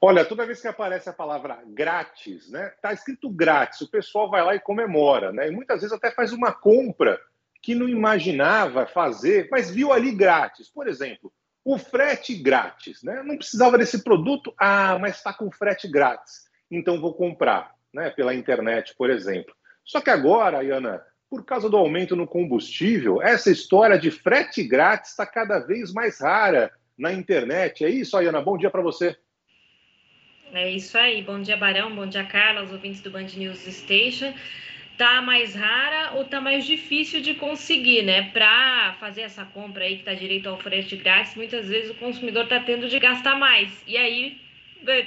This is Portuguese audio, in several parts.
Olha, toda vez que aparece a palavra grátis, né? Tá escrito grátis, o pessoal vai lá e comemora, né? E muitas vezes até faz uma compra que não imaginava fazer, mas viu ali grátis. Por exemplo, o frete grátis, né? Não precisava desse produto, ah, mas está com frete grátis, então vou comprar, né? Pela internet, por exemplo. Só que agora, Ayana, por causa do aumento no combustível, essa história de frete grátis está cada vez mais rara na internet. É isso, Ayana? Bom dia para você. É isso aí. Bom dia, Barão. Bom dia, Carla, os ouvintes do Band News Station. Tá mais rara ou tá mais difícil de conseguir, né? Para fazer essa compra aí que tá direito ao frete grátis, muitas vezes o consumidor tá tendo de gastar mais. E aí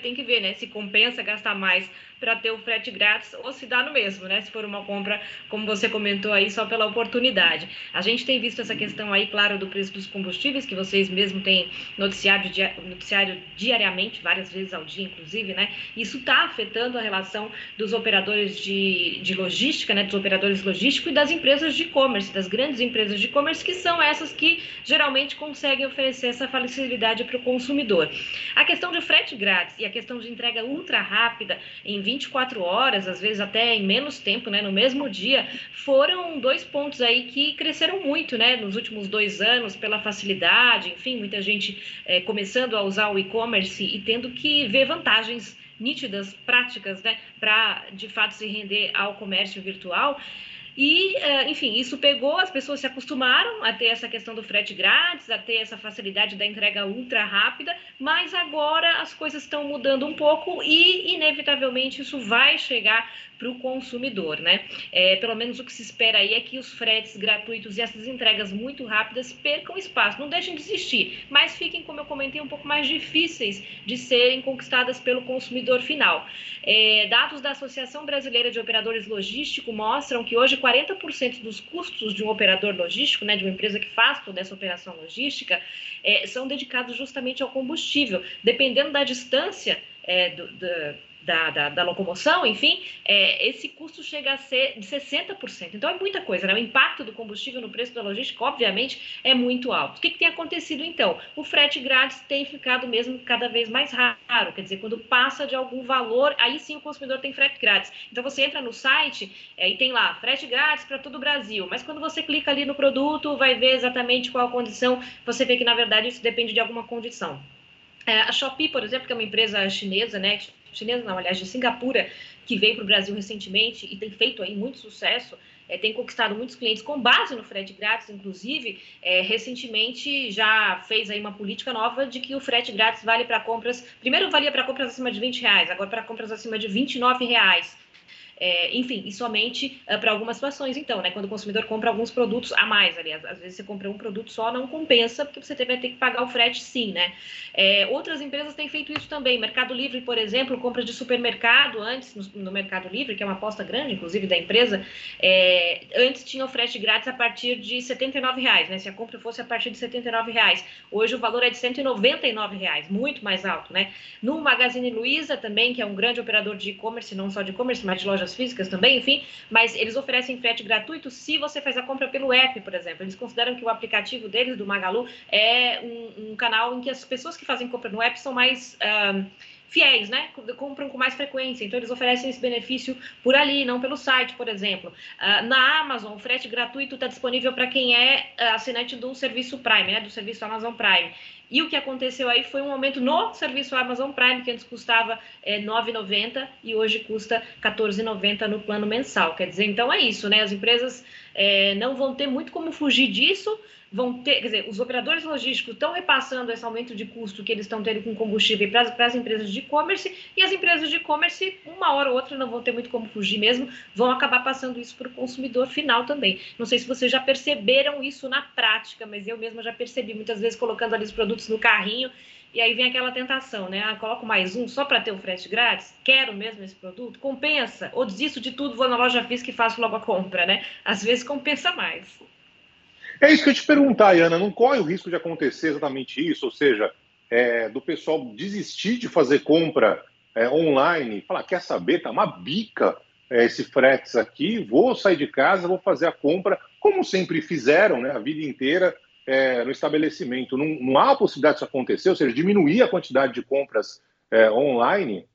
tem que ver, né? Se compensa gastar mais para ter o frete grátis ou se dá no mesmo, né? Se for uma compra, como você comentou aí, só pela oportunidade. A gente tem visto essa questão aí, claro, do preço dos combustíveis, que vocês mesmo têm noticiado, noticiário diariamente, várias vezes ao dia, inclusive, né? Isso está afetando a relação dos operadores de, de logística, né? Dos operadores logísticos e das empresas de e-commerce, das grandes empresas de e-commerce, que são essas que geralmente conseguem oferecer essa facilidade para o consumidor. A questão de frete grátis e a questão de entrega ultra rápida em 20 24 horas, às vezes até em menos tempo, né, no mesmo dia, foram dois pontos aí que cresceram muito, né, nos últimos dois anos, pela facilidade, enfim, muita gente é, começando a usar o e-commerce e tendo que ver vantagens nítidas, práticas, né, para de fato se render ao comércio virtual. E, eh, enfim, isso pegou, as pessoas se acostumaram a ter essa questão do frete grátis, a ter essa facilidade da entrega ultra rápida, mas agora as coisas estão mudando um pouco e, inevitavelmente, isso vai chegar para o consumidor, né? É, pelo menos o que se espera aí é que os fretes gratuitos e essas entregas muito rápidas percam espaço, não deixem de existir, mas fiquem, como eu comentei, um pouco mais difíceis de serem conquistadas pelo consumidor final. É, dados da Associação Brasileira de Operadores Logísticos mostram que hoje 40% dos custos de um operador logístico, né, de uma empresa que faz toda essa operação logística, é, são dedicados justamente ao combustível. Dependendo da distância é, do, do da, da, da, locomoção, enfim, é, esse custo chega a ser de 60%. Então é muita coisa, né? O impacto do combustível no preço da logística, obviamente, é muito alto. O que, que tem acontecido então? O frete grátis tem ficado mesmo cada vez mais raro, quer dizer, quando passa de algum valor, aí sim o consumidor tem frete grátis. Então você entra no site é, e tem lá frete grátis para todo o Brasil, mas quando você clica ali no produto, vai ver exatamente qual a condição, você vê que na verdade isso depende de alguma condição. É, a Shopee, por exemplo, que é uma empresa chinesa, né, chinesa não, aliás, de Singapura, que veio para o Brasil recentemente e tem feito aí muito sucesso, é, tem conquistado muitos clientes com base no frete grátis, inclusive, é, recentemente já fez aí uma política nova de que o frete grátis vale para compras, primeiro valia para compras acima de 20 reais, agora para compras acima de 29 reais. É, enfim, e somente uh, para algumas situações, então, né? Quando o consumidor compra alguns produtos a mais, aliás, às vezes você compra um produto só, não compensa, porque você vai ter que pagar o frete sim, né? É, outras empresas têm feito isso também. Mercado Livre, por exemplo, compras de supermercado antes, no, no Mercado Livre, que é uma aposta grande, inclusive, da empresa, é, antes tinha o frete grátis a partir de R$ reais, né? Se a compra fosse a partir de R$ reais. Hoje o valor é de R$ reais, muito mais alto, né? No Magazine Luiza também, que é um grande operador de e-commerce, não só de e-commerce, mas de lojas lojas físicas também, enfim, mas eles oferecem frete gratuito se você faz a compra pelo app, por exemplo. Eles consideram que o aplicativo deles, do Magalu, é um, um canal em que as pessoas que fazem compra no app são mais. Fiéis, né? Compram com mais frequência, então eles oferecem esse benefício por ali, não pelo site, por exemplo. Uh, na Amazon, o frete gratuito está disponível para quem é uh, assinante do serviço Prime, né? Do serviço Amazon Prime. E o que aconteceu aí foi um aumento no serviço Amazon Prime, que antes custava é, R$ 9,90 e hoje custa R$ 14,90 no plano mensal. Quer dizer, então é isso, né? As empresas é, não vão ter muito como fugir disso, vão ter, quer dizer, os operadores logísticos estão repassando esse aumento de custo que eles estão tendo com combustível para as empresas de e-commerce, e as empresas de e-commerce, uma hora ou outra, não vão ter muito como fugir mesmo, vão acabar passando isso para o consumidor final também. Não sei se vocês já perceberam isso na prática, mas eu mesma já percebi muitas vezes colocando ali os produtos no carrinho. E aí vem aquela tentação, né? Ah, coloco mais um só para ter o frete grátis? Quero mesmo esse produto? Compensa? Ou desisto de tudo, vou na loja física e faço logo a compra, né? Às vezes compensa mais. É isso que eu te perguntar, Ana, não corre o risco de acontecer exatamente isso? Ou seja, é, do pessoal desistir de fazer compra é, online, falar, quer saber, tá uma bica é, esse fretes aqui, vou sair de casa, vou fazer a compra, como sempre fizeram né, a vida inteira é, no estabelecimento. Não, não, há possibilidade disso acontecer, ou seja, diminuir a quantidade de compras é, online?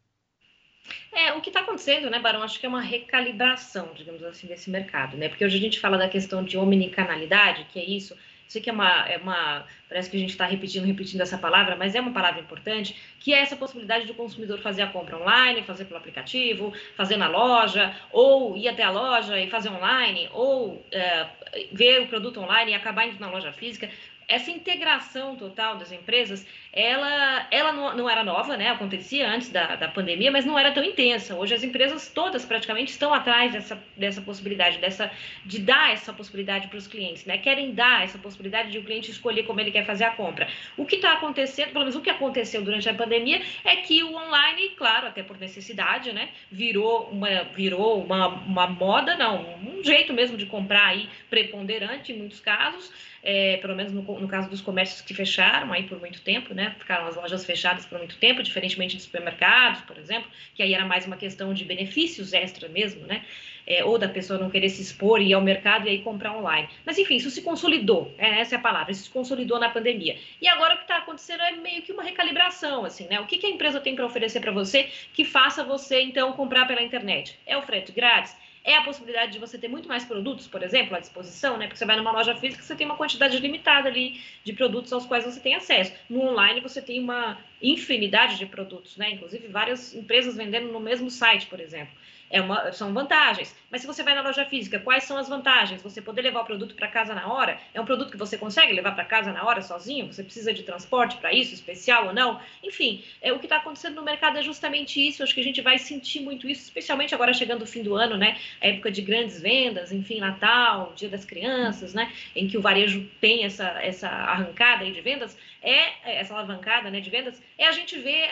É, o que está acontecendo, né, Barão, acho que é uma recalibração, digamos assim, desse mercado, né? Porque hoje a gente fala da questão de omnicanalidade, que é isso, sei que é uma, é uma parece que a gente está repetindo, repetindo essa palavra, mas é uma palavra importante, que é essa possibilidade do consumidor fazer a compra online, fazer pelo aplicativo, fazer na loja, ou ir até a loja e fazer online, ou é, ver o produto online e acabar indo na loja física essa integração total das empresas, ela, ela não, não, era nova, né? Acontecia antes da, da pandemia, mas não era tão intensa. Hoje as empresas todas praticamente estão atrás dessa, dessa possibilidade, dessa, de dar essa possibilidade para os clientes, né? Querem dar essa possibilidade de o cliente escolher como ele quer fazer a compra. O que está acontecendo, pelo menos o que aconteceu durante a pandemia, é que o online, claro, até por necessidade, né? Virou uma, virou uma, uma moda, não, um jeito mesmo de comprar aí preponderante em muitos casos é, pelo menos no, no, caso dos comércios que fecharam aí por muito tempo, né? Ficaram as lojas fechadas por muito tempo, diferentemente de supermercados, por exemplo, que aí era mais uma questão de benefícios extra mesmo, né? É, ou da pessoa não querer se expor e ir ao mercado e aí comprar online. Mas enfim, isso se consolidou, é, essa é a palavra, isso se consolidou na pandemia. E agora o que está acontecendo é meio que uma recalibração, assim, né? O que, que a empresa tem para oferecer para você que faça você então comprar pela internet? É o frete grátis? É a possibilidade de você ter muito mais produtos, por exemplo, à disposição, né? Porque você vai numa loja física, você tem uma quantidade limitada ali de produtos aos quais você tem acesso. No online, você tem uma infinidade de produtos, né? Inclusive várias empresas vendendo no mesmo site, por exemplo. É uma, são vantagens. Mas se você vai na loja física, quais são as vantagens? Você poder levar o produto para casa na hora? É um produto que você consegue levar para casa na hora sozinho? Você precisa de transporte para isso, especial ou não? Enfim, é, o que está acontecendo no mercado é justamente isso. Acho que a gente vai sentir muito isso, especialmente agora chegando o fim do ano, né? A época de grandes vendas, enfim, Natal, Dia das Crianças, né? Em que o varejo tem essa, essa arrancada de vendas, é essa alavancada né, de vendas, é a gente ver é,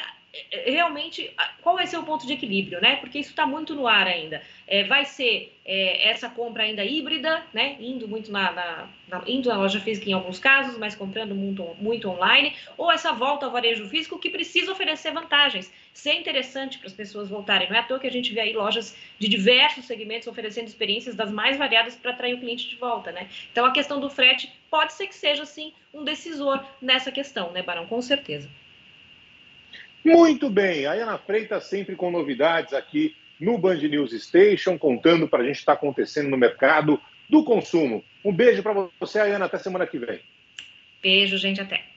realmente qual vai ser o ponto de equilíbrio, né? Porque isso está muito no ar ainda. É, vai ser é, essa compra ainda híbrida, né? Indo muito na, na, na, indo na loja física em alguns casos, mas comprando muito, muito online, ou essa volta ao varejo físico que precisa oferecer vantagens, ser interessante para as pessoas voltarem. Não é à toa que a gente vê aí lojas de diversos segmentos oferecendo experiências das mais variadas para atrair o cliente de volta, né? Então a questão do frete pode ser que seja sim um decisor nessa questão, né, Barão? Com certeza. Muito bem, a Ana Freitas sempre com novidades aqui no Band News Station, contando para a gente o que está acontecendo no mercado do consumo. Um beijo para você, Ana, até semana que vem. Beijo, gente, até.